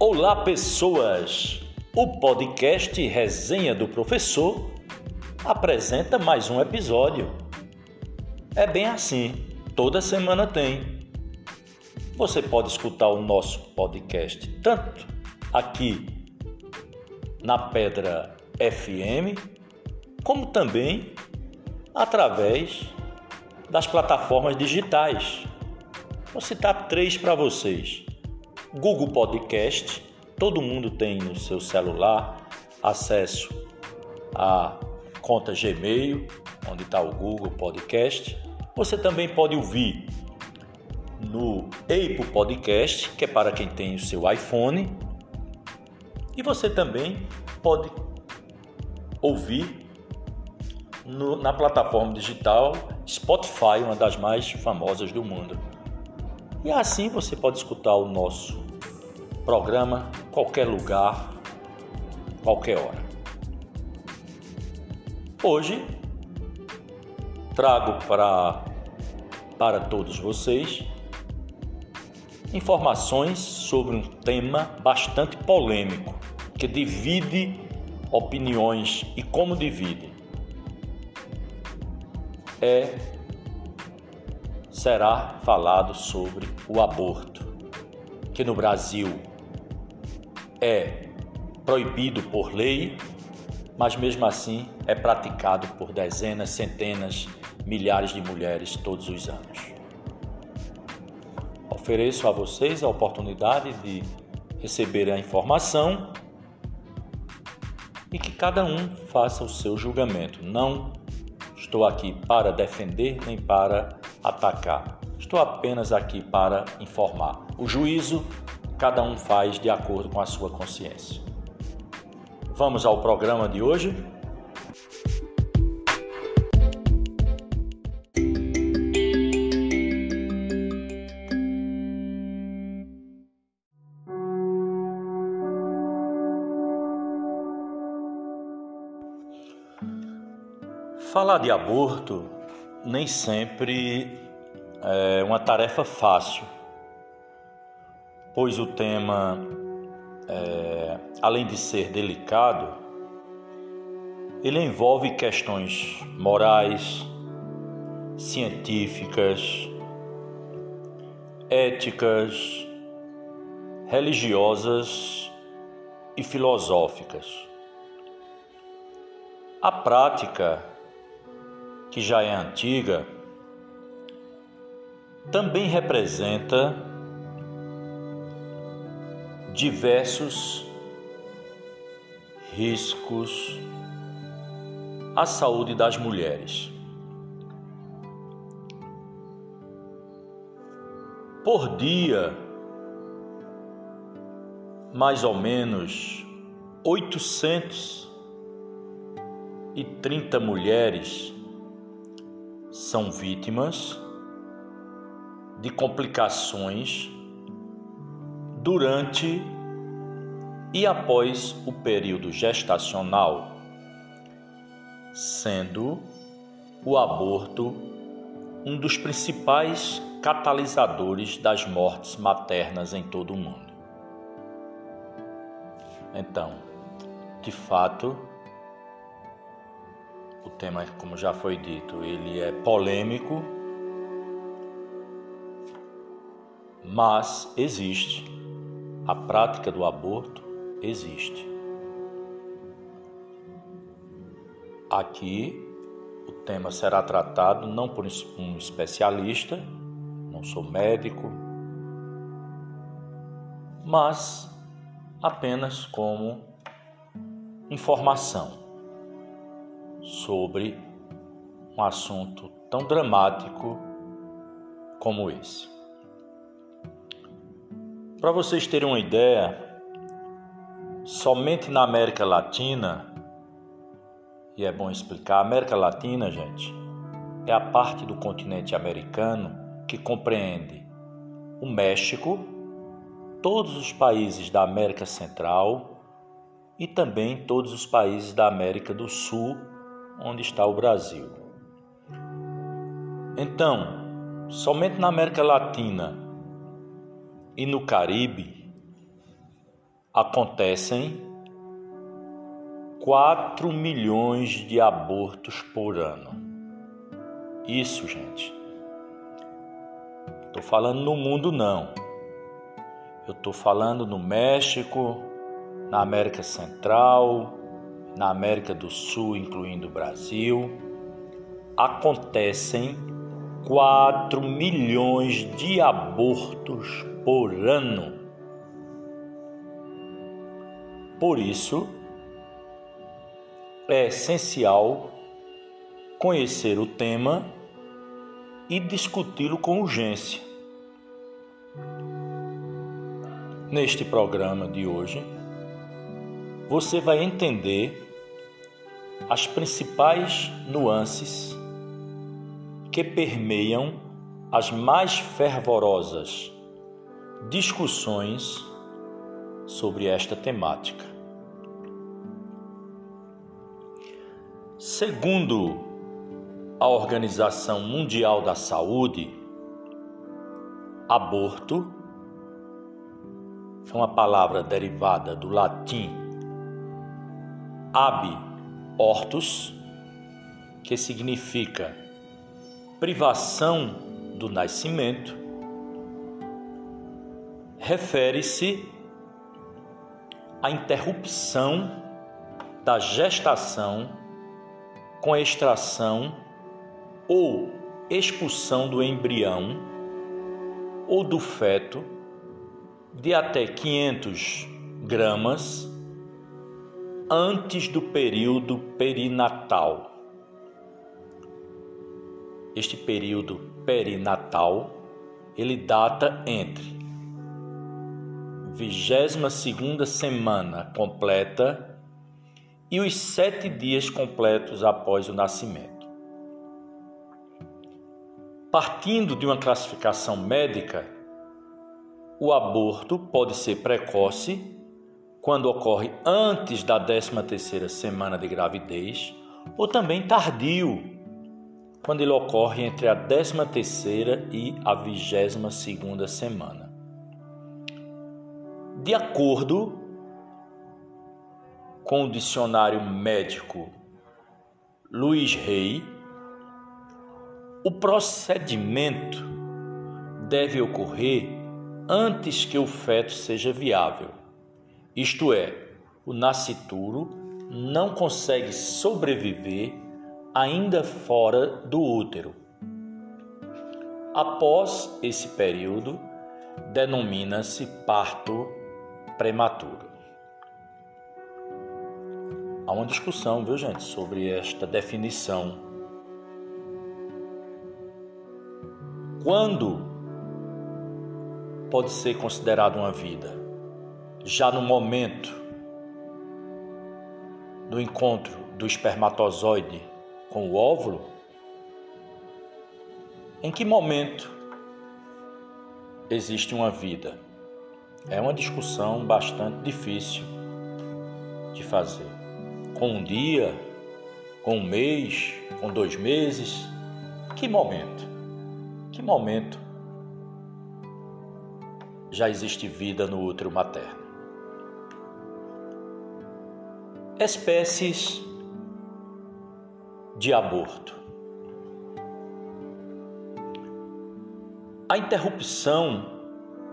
Olá, pessoas! O podcast Resenha do Professor apresenta mais um episódio. É bem assim, toda semana tem. Você pode escutar o nosso podcast tanto aqui na Pedra FM, como também através das plataformas digitais. Vou citar três para vocês Google Podcast, todo mundo tem no seu celular acesso à conta Gmail, onde está o Google Podcast. Você também pode ouvir no Apple Podcast, que é para quem tem o seu iPhone. E você também pode ouvir no, na plataforma digital Spotify, uma das mais famosas do mundo. E assim você pode escutar o nosso programa qualquer lugar, qualquer hora. Hoje trago para, para todos vocês informações sobre um tema bastante polêmico que divide opiniões e como divide. É será falado sobre o aborto, que no Brasil é proibido por lei, mas mesmo assim é praticado por dezenas, centenas, milhares de mulheres todos os anos. Ofereço a vocês a oportunidade de receber a informação e que cada um faça o seu julgamento. Não estou aqui para defender nem para atacar. Estou apenas aqui para informar. O juízo cada um faz de acordo com a sua consciência. Vamos ao programa de hoje? Falar de aborto nem sempre é uma tarefa fácil, pois o tema, é, além de ser delicado, ele envolve questões morais, científicas, éticas, religiosas e filosóficas. A prática que já é antiga, também representa diversos riscos à saúde das mulheres. Por dia, mais ou menos 830 mulheres são vítimas de complicações durante e após o período gestacional, sendo o aborto um dos principais catalisadores das mortes maternas em todo o mundo. Então, de fato, o tema, como já foi dito, ele é polêmico, mas existe. A prática do aborto existe. Aqui o tema será tratado não por um especialista, não sou médico, mas apenas como informação sobre um assunto tão dramático como esse. Para vocês terem uma ideia, somente na América Latina, e é bom explicar, a América Latina, gente, é a parte do continente americano que compreende o México, todos os países da América Central e também todos os países da América do Sul onde está o Brasil. Então, somente na América Latina e no Caribe, acontecem 4 milhões de abortos por ano. Isso, gente. Estou falando no mundo, não. Eu estou falando no México, na América Central, na América do Sul, incluindo o Brasil. Acontecem 4 milhões de abortos por ano. Por isso, é essencial conhecer o tema e discuti-lo com urgência. Neste programa de hoje, você vai entender as principais nuances que permeiam as mais fervorosas discussões sobre esta temática. Segundo a Organização Mundial da Saúde, aborto é uma palavra derivada do latim ab ortus, que significa privação do nascimento, refere-se à interrupção da gestação com extração ou expulsão do embrião ou do feto de até 500 gramas antes do período perinatal. Este período perinatal ele data entre 22 segunda semana completa e os sete dias completos após o nascimento. Partindo de uma classificação médica, o aborto pode ser precoce quando ocorre antes da 13ª semana de gravidez ou também tardio quando ele ocorre entre a 13 terceira e a 22 segunda semana. De acordo com o dicionário médico Luiz Rey, o procedimento deve ocorrer antes que o feto seja viável. Isto é, o nascituro não consegue sobreviver ainda fora do útero. Após esse período, denomina-se parto prematuro. Há uma discussão, viu, gente, sobre esta definição. Quando pode ser considerado uma vida? Já no momento do encontro do espermatozoide com o óvulo? Em que momento existe uma vida? É uma discussão bastante difícil de fazer. Com um dia, com um mês, com dois meses? Que momento? Que momento já existe vida no útero materno? Espécies de aborto. A interrupção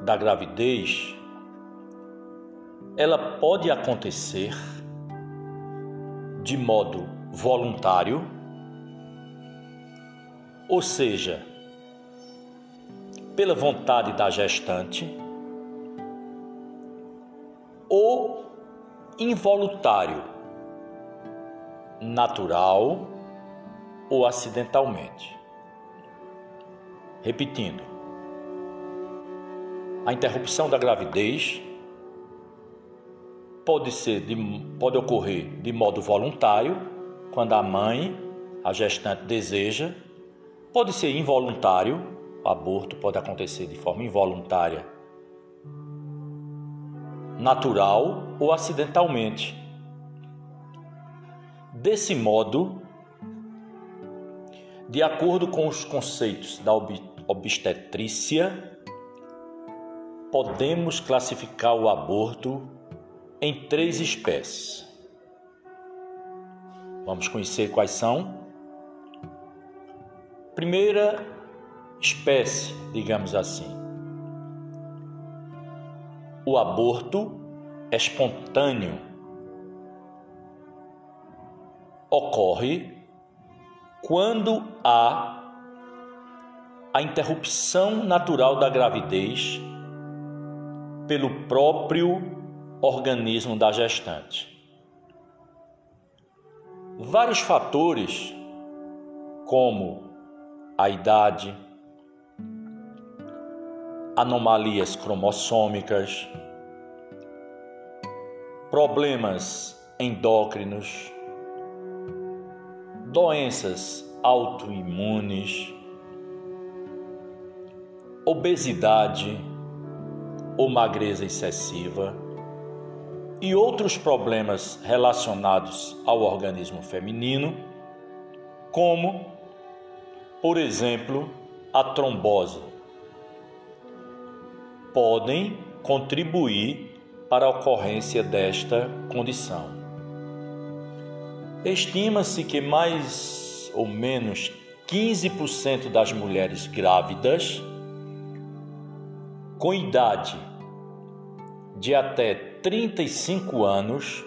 da gravidez ela pode acontecer de modo voluntário, ou seja, pela vontade da gestante, ou involuntário, natural ou acidentalmente. Repetindo, a interrupção da gravidez pode ser de, pode ocorrer de modo voluntário, quando a mãe, a gestante deseja, pode ser involuntário, o aborto pode acontecer de forma involuntária, natural ou acidentalmente. Desse modo, de acordo com os conceitos da obstetrícia, podemos classificar o aborto em três espécies. Vamos conhecer quais são. Primeira espécie, digamos assim, o aborto espontâneo ocorre quando há a interrupção natural da gravidez pelo próprio organismo da gestante. Vários fatores, como a idade, anomalias cromossômicas, problemas endócrinos, doenças autoimunes, obesidade ou magreza excessiva e outros problemas relacionados ao organismo feminino, como, por exemplo, a trombose, podem contribuir para a ocorrência desta condição. Estima-se que mais ou menos 15% das mulheres grávidas com idade de até 35 anos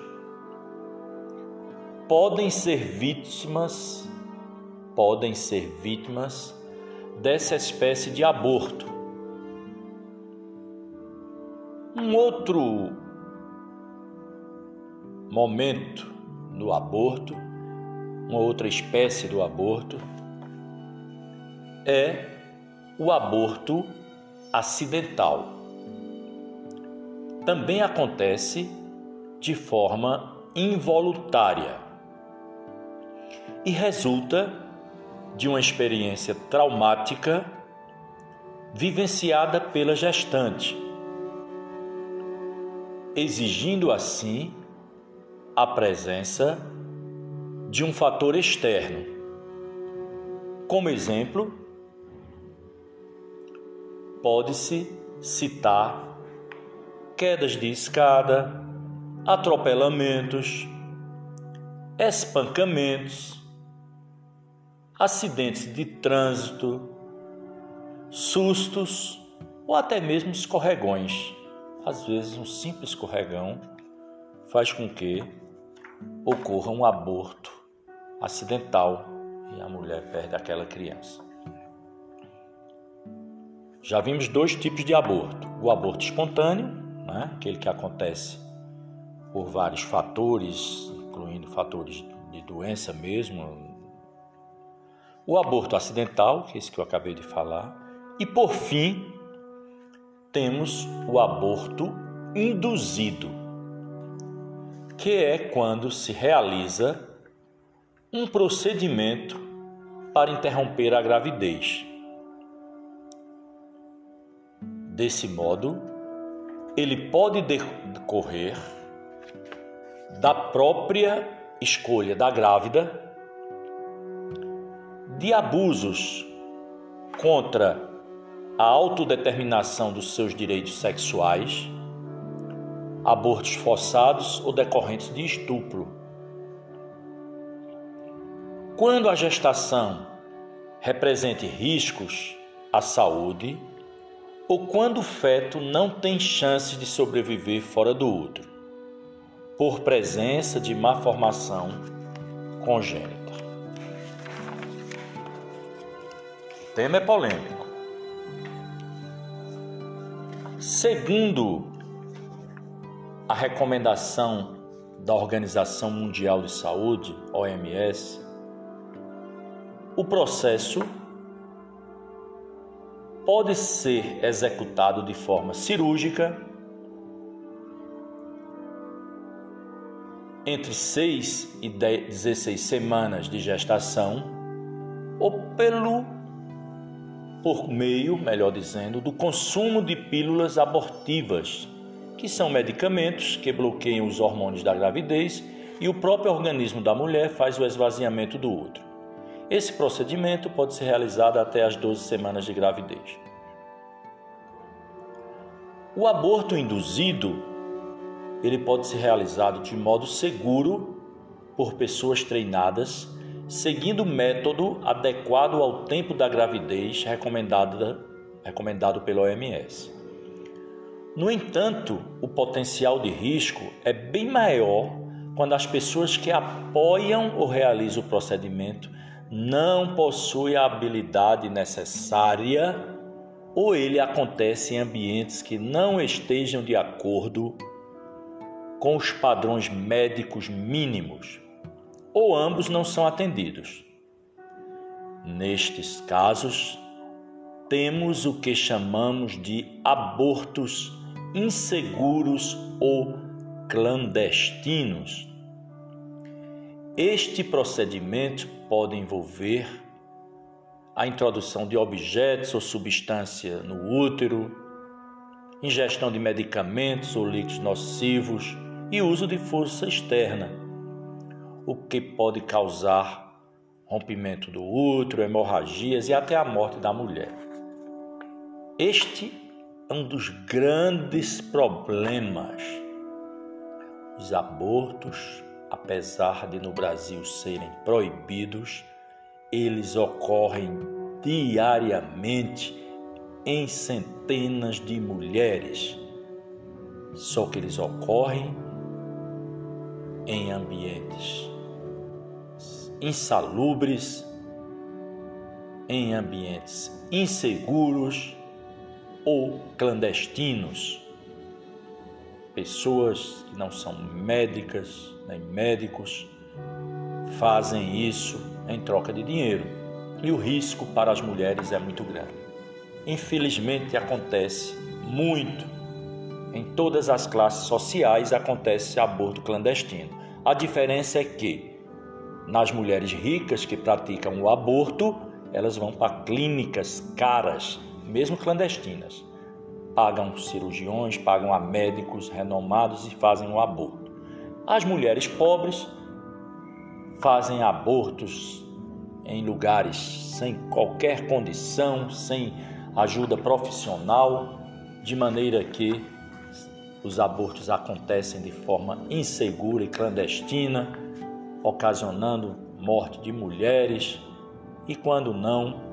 podem ser vítimas podem ser vítimas dessa espécie de aborto. Um outro momento do aborto, uma outra espécie do aborto é o aborto acidental. Também acontece de forma involuntária e resulta de uma experiência traumática vivenciada pela gestante, exigindo assim a presença de um fator externo. Como exemplo, pode-se citar quedas de escada, atropelamentos, espancamentos, acidentes de trânsito, sustos ou até mesmo escorregões. Às vezes, um simples escorregão faz com que ocorra um aborto acidental e a mulher perde aquela criança. Já vimos dois tipos de aborto: o aborto espontâneo, né, aquele que acontece por vários fatores, incluindo fatores de doença mesmo, o aborto acidental, que é esse que eu acabei de falar, e por fim, temos o aborto induzido, que é quando se realiza um procedimento para interromper a gravidez. Desse modo, ele pode decorrer da própria escolha da grávida, de abusos contra a autodeterminação dos seus direitos sexuais, abortos forçados ou decorrentes de estupro. Quando a gestação represente riscos à saúde, ou quando o feto não tem chance de sobreviver fora do útero, por presença de má formação congênita. O tema é polêmico. Segundo a recomendação da Organização Mundial de Saúde, OMS, o processo pode ser executado de forma cirúrgica entre 6 e 16 semanas de gestação ou pelo por meio, melhor dizendo, do consumo de pílulas abortivas, que são medicamentos que bloqueiam os hormônios da gravidez e o próprio organismo da mulher faz o esvaziamento do útero. Esse procedimento pode ser realizado até as 12 semanas de gravidez. O aborto induzido ele pode ser realizado de modo seguro por pessoas treinadas, seguindo o método adequado ao tempo da gravidez recomendado, pela OMS. No entanto, o potencial de risco é bem maior quando as pessoas que apoiam ou realizam o procedimento não possuem a habilidade necessária ou ele acontece em ambientes que não estejam de acordo com os padrões médicos mínimos, ou ambos não são atendidos. Nestes casos, temos o que chamamos de abortos inseguros ou clandestinos. Este procedimento pode envolver a introdução de objetos ou substância no útero, ingestão de medicamentos ou líquidos nocivos e uso de força externa, o que pode causar rompimento do útero, hemorragias e até a morte da mulher. Este é um dos grandes problemas. Os abortos, apesar de no Brasil serem proibidos, eles ocorrem diariamente em centenas de mulheres. Só que eles ocorrem em ambientes insalubres, em ambientes inseguros ou clandestinos. Pessoas que não são médicas nem médicos fazem isso em troca de dinheiro e o risco para as mulheres é muito grande. Infelizmente acontece muito em todas as classes sociais acontece aborto clandestino. A diferença é que nas mulheres ricas que praticam o aborto, elas vão para clínicas caras, mesmo clandestinas. Pagam cirurgiões, pagam a médicos renomados e fazem o aborto. As mulheres pobres fazem abortos em lugares sem qualquer condição, sem ajuda profissional, de maneira que os abortos acontecem de forma insegura e clandestina, ocasionando morte de mulheres e, quando não,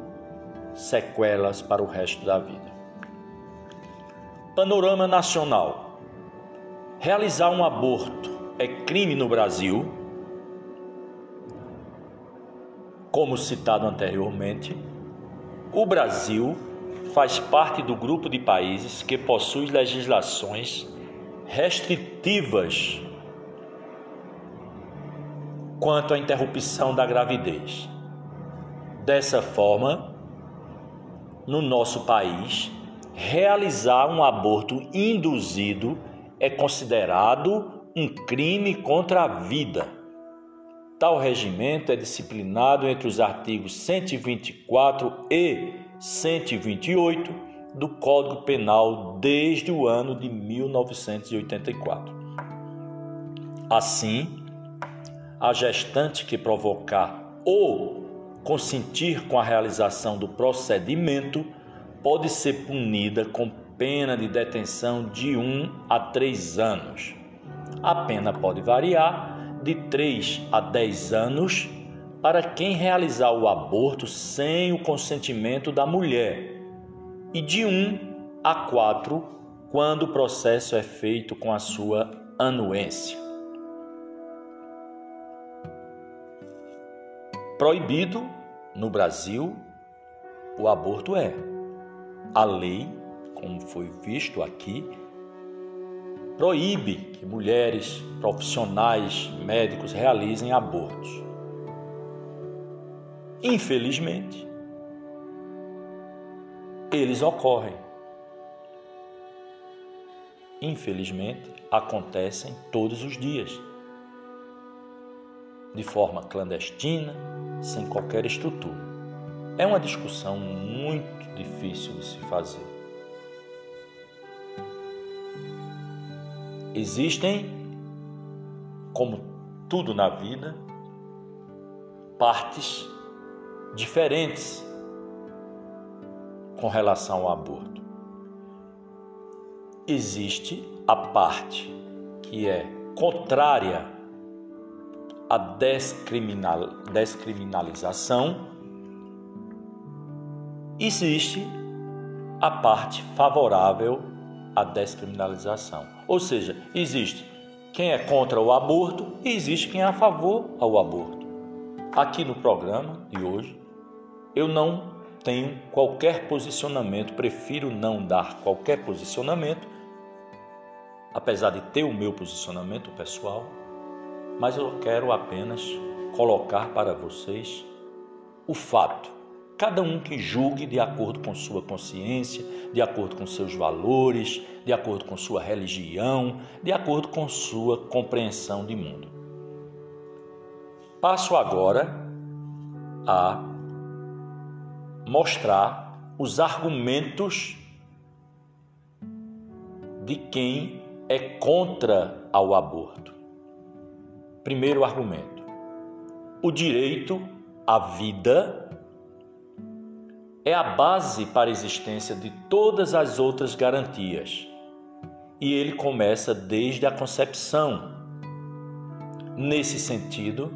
sequelas para o resto da vida. Panorama nacional: realizar um aborto é crime no Brasil, como citado anteriormente. O Brasil faz parte do grupo de países que possui legislações restritivas quanto à interrupção da gravidez. Dessa forma, no nosso país, realizar um aborto induzido é considerado um crime contra a vida. Tal regimento é disciplinado entre os artigos 124 e 128 do Código Penal desde o ano de 1984. Assim, a gestante que provocar ou consentir com a realização do procedimento pode ser punida com pena de detenção de 1 a 3 anos. A pena pode variar de 3 a 10 anos para quem realizar o aborto sem o consentimento da mulher e de 1 a 4 quando o processo é feito com a sua anuência. Proibido no Brasil o aborto é. A lei, como foi visto aqui, proíbe que mulheres, profissionais, médicos realizem abortos. Infelizmente, eles ocorrem. Infelizmente, acontecem todos os dias, de forma clandestina, sem qualquer estrutura. É uma discussão muito difícil de se fazer. Existem, como tudo na vida, partes diferentes com relação ao aborto. Existe a parte que é contrária à descriminal, descriminalização, existe a parte favorável à descriminalização. Ou seja, existe quem é contra o aborto e existe quem é a favor ao aborto. Aqui no programa de hoje, eu não tenho qualquer posicionamento, prefiro não dar qualquer posicionamento, apesar de ter o meu posicionamento pessoal, mas eu quero apenas colocar para vocês o fato. Cada um que julgue de acordo com sua consciência, de acordo com seus valores, de acordo com sua religião, de acordo com sua compreensão de mundo. Passo agora a mostrar os argumentos de quem é contra ao aborto. Primeiro argumento: o direito à vida é a base para a existência de todas as outras garantias. E ele começa desde a concepção. Nesse sentido,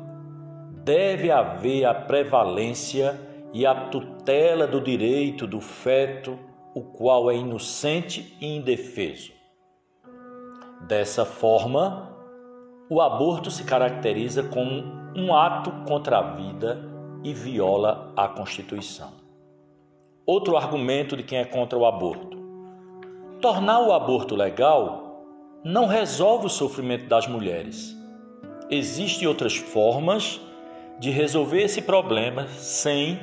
deve haver a prevalência e a tutela do direito do feto, o qual é inocente e indefeso. Dessa forma, o aborto se caracteriza como um ato contra a vida e viola a Constituição. Outro argumento de quem é contra o aborto: tornar o aborto legal não resolve o sofrimento das mulheres. Existem outras formas de resolver esse problema sem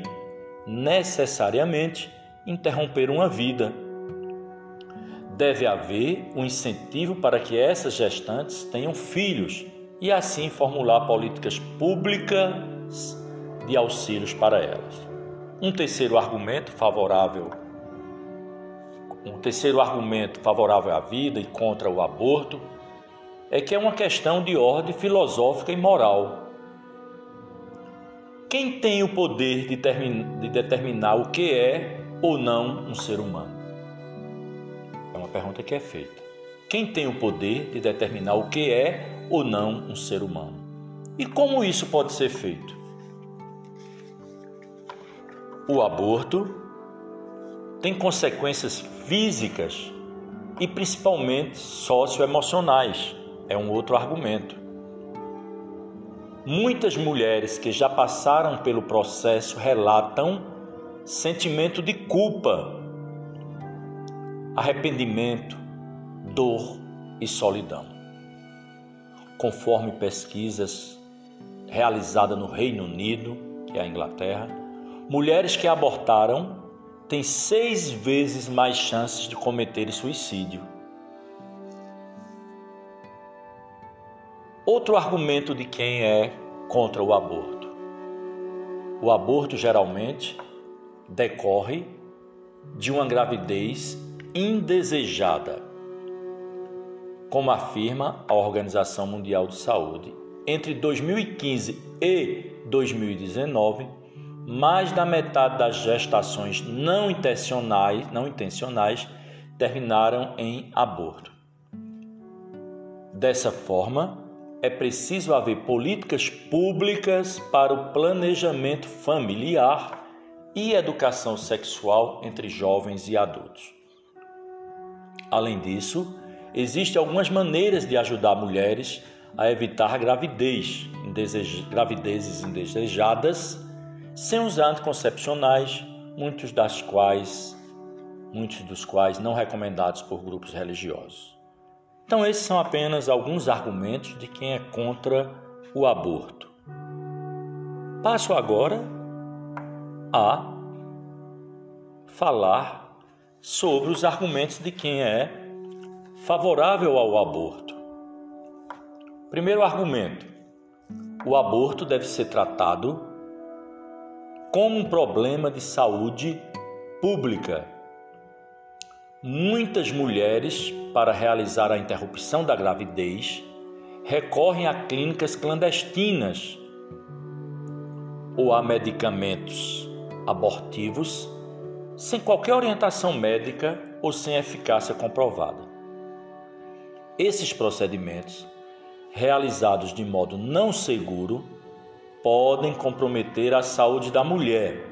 necessariamente interromper uma vida. Deve haver um incentivo para que essas gestantes tenham filhos e assim formular políticas públicas de auxílios para elas. Um terceiro argumento favorável um terceiro argumento favorável à vida e contra o aborto é que é uma questão de ordem filosófica e moral quem tem o poder de, de determinar o que é ou não um ser humano? Pergunta que é feita. Quem tem o poder de determinar o que é ou não um ser humano? E como isso pode ser feito? O aborto tem consequências físicas e principalmente socioemocionais. É um outro argumento. Muitas mulheres que já passaram pelo processo relatam sentimento de culpa, arrependimento, dor e solidão. Conforme pesquisas realizadas no Reino Unido, que é a Inglaterra, mulheres que abortaram têm seis vezes mais chances de cometer suicídio. Outro argumento de quem é contra o aborto. O aborto geralmente decorre de uma gravidez indesejada, como afirma a Organização Mundial de Saúde. Entre 2015 e 2019, mais da metade das gestações não intencionais, não intencionais terminaram em aborto. Dessa forma, é preciso haver políticas públicas para o planejamento familiar e educação sexual entre jovens e adultos. Além disso, existem algumas maneiras de ajudar mulheres a evitar gravidez, gravidezes indesejadas, sem usar anticoncepcionais, muitos das quais, muitos dos quais não recomendados por grupos religiosos. Então, esses são apenas alguns argumentos de quem é contra o aborto. Passo agora a falar sobre os argumentos de quem é favorável ao aborto. Primeiro argumento: o aborto deve ser tratado como um problema de saúde pública Muitas mulheres, para realizar a interrupção da gravidez, recorrem a clínicas clandestinas ou a medicamentos abortivos sem qualquer orientação médica ou sem eficácia comprovada. Esses procedimentos, realizados de modo não seguro, podem comprometer a saúde da mulher,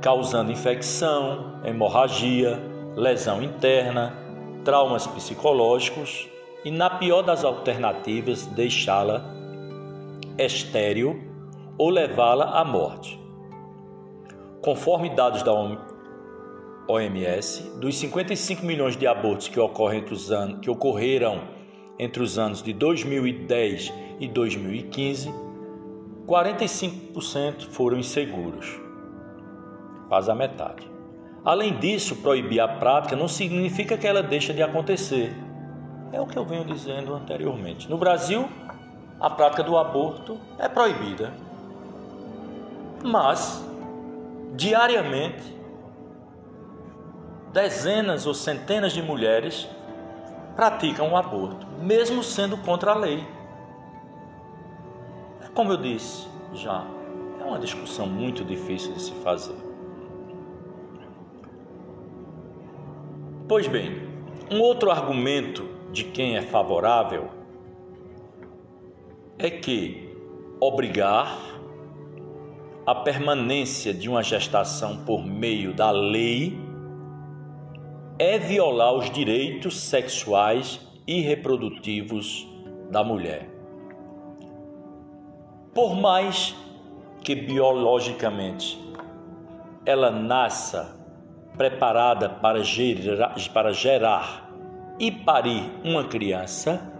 causando infecção, hemorragia, lesão interna, traumas psicológicos e, na pior das alternativas, deixá-la estéril ou levá-la à morte. Conforme dados da OMS, dos 55 milhões de abortos que, ocorrem entre os anos, que ocorreram entre os anos de 2010 e 2015, 45% foram inseguros, quase a metade. Além disso, proibir a prática não significa que ela deixa de acontecer. É o que eu venho dizendo anteriormente. No Brasil, a prática do aborto é proibida. Mas, diariamente, dezenas ou centenas de mulheres praticam o aborto, mesmo sendo contra a lei. Como eu disse já, é uma discussão muito difícil de se fazer. Pois bem, um outro argumento de quem é favorável é que obrigar a permanência de uma gestação por meio da lei é violar os direitos sexuais e reprodutivos da mulher. Por mais que biologicamente ela nasça preparada para gerar, para gerar e parir uma criança,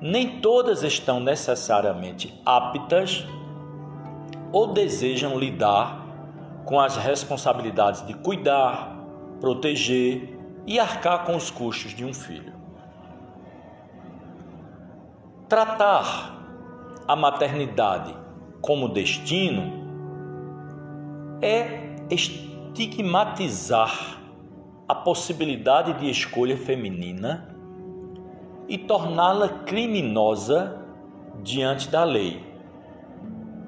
nem todas estão necessariamente aptas ou desejam lidar com as responsabilidades de cuidar, proteger e arcar com os custos de um filho. Tratar a maternidade como destino é estigmatizar a possibilidade de escolha feminina e torná-la criminosa diante da lei,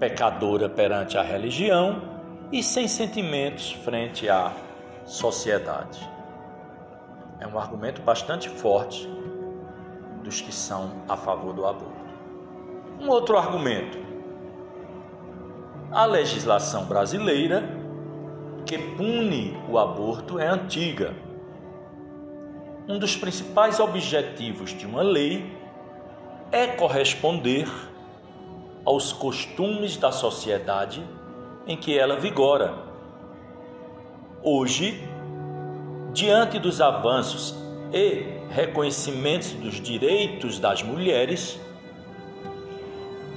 pecadora perante a religião e sem sentimentos frente à sociedade. É um argumento bastante forte dos que são a favor do aborto. Um outro argumento: a legislação brasileira que pune o aborto é antiga. Um dos principais objetivos de uma lei é corresponder aos costumes da sociedade em que ela vigora. Hoje, diante dos avanços e reconhecimentos dos direitos das mulheres,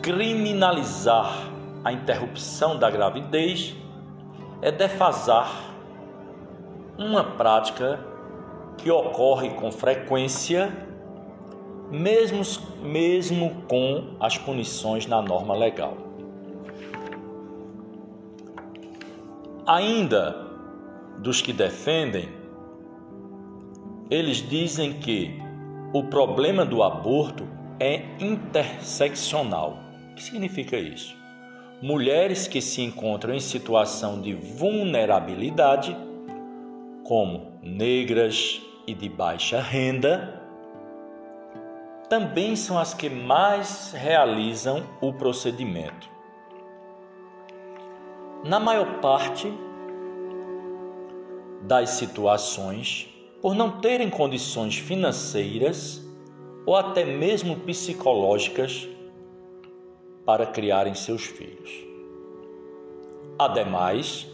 criminalizar a interrupção da gravidez é defasar uma prática que ocorre com frequência, mesmo, mesmo com as punições na norma legal. Ainda dos que defendem, eles dizem que o problema do aborto é interseccional. O que significa isso? mulheres que se encontram em situação de vulnerabilidade, como negras e de baixa renda, também são as que mais realizam o procedimento. Na maior parte das situações, por não terem condições financeiras ou até mesmo psicológicas para criarem seus filhos. Ademais,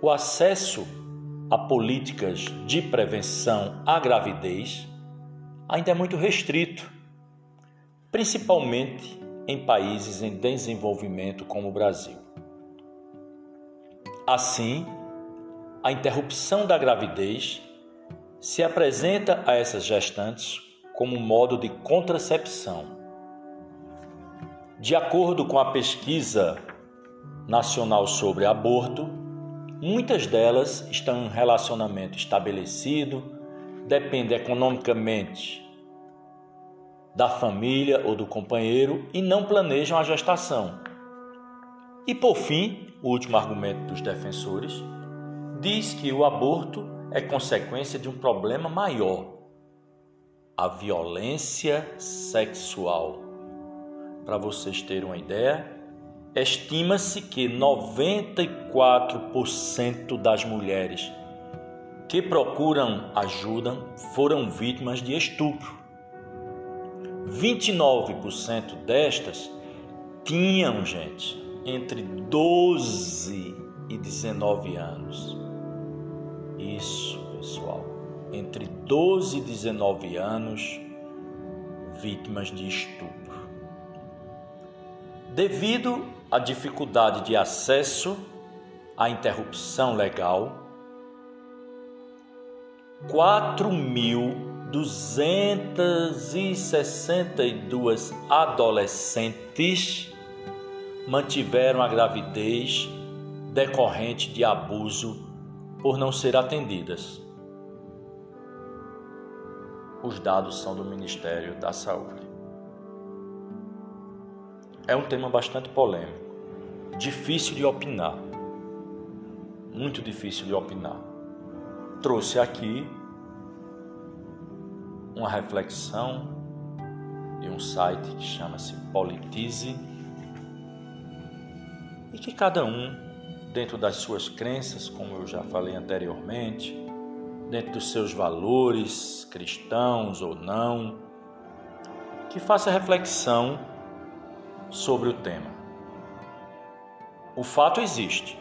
o acesso a políticas de prevenção à gravidez ainda é muito restrito, principalmente em países em desenvolvimento como o Brasil. Assim, a interrupção da gravidez se apresenta a essas gestantes como um modo de contracepção de acordo com a pesquisa nacional sobre aborto, muitas delas estão em relacionamento estabelecido, dependem economicamente da família ou do companheiro e não planejam a gestação. E por fim, o último argumento dos defensores diz que o aborto é consequência de um problema maior, a violência sexual. Para vocês terem uma ideia, estima-se que 94% das mulheres que procuram ajuda foram vítimas de estupro. 29% destas tinham, gente, entre 12 e 19 anos. Isso, pessoal, entre 12 e 19 anos, vítimas de estupro. Devido à dificuldade de acesso à interrupção legal, 4.262 adolescentes mantiveram a gravidez decorrente de abuso por não ser atendidas. Os dados são do Ministério da Saúde. É um tema bastante polêmico, difícil de opinar, muito difícil de opinar. Trouxe aqui uma reflexão de um site que chama-se Politize e que cada um, dentro das suas crenças, como eu já falei anteriormente, dentro dos seus valores cristãos ou não, que faça reflexão sobre o tema. O fato existe.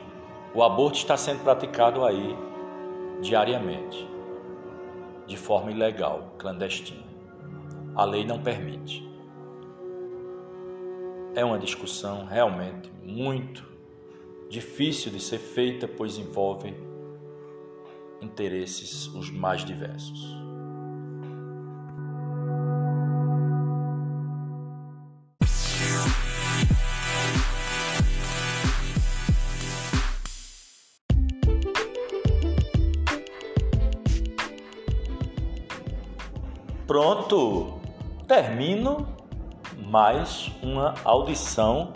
O aborto está sendo praticado aí diariamente, de forma ilegal, clandestina. A lei não permite. É uma discussão realmente muito difícil de ser feita, pois envolve interesses os mais diversos. Termino mais uma audição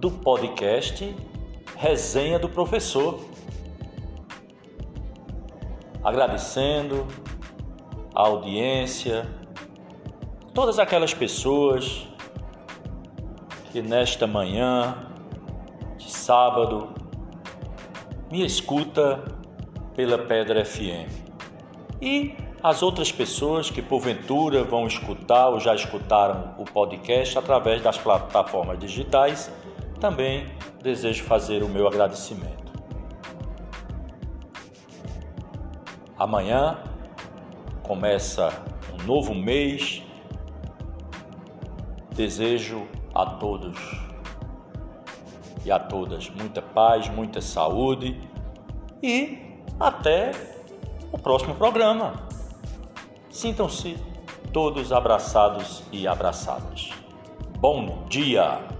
do podcast Resenha do Professor. Agradecendo a audiência, todas aquelas pessoas que nesta manhã de sábado me escuta pela Pedra FM e as outras pessoas que porventura vão escutar ou já escutaram o podcast através das plataformas digitais, também desejo fazer o meu agradecimento. Amanhã começa um novo mês. Desejo a todos e a todas muita paz, muita saúde e até o próximo programa. Sintam-se todos abraçados e abraçadas. Bom dia!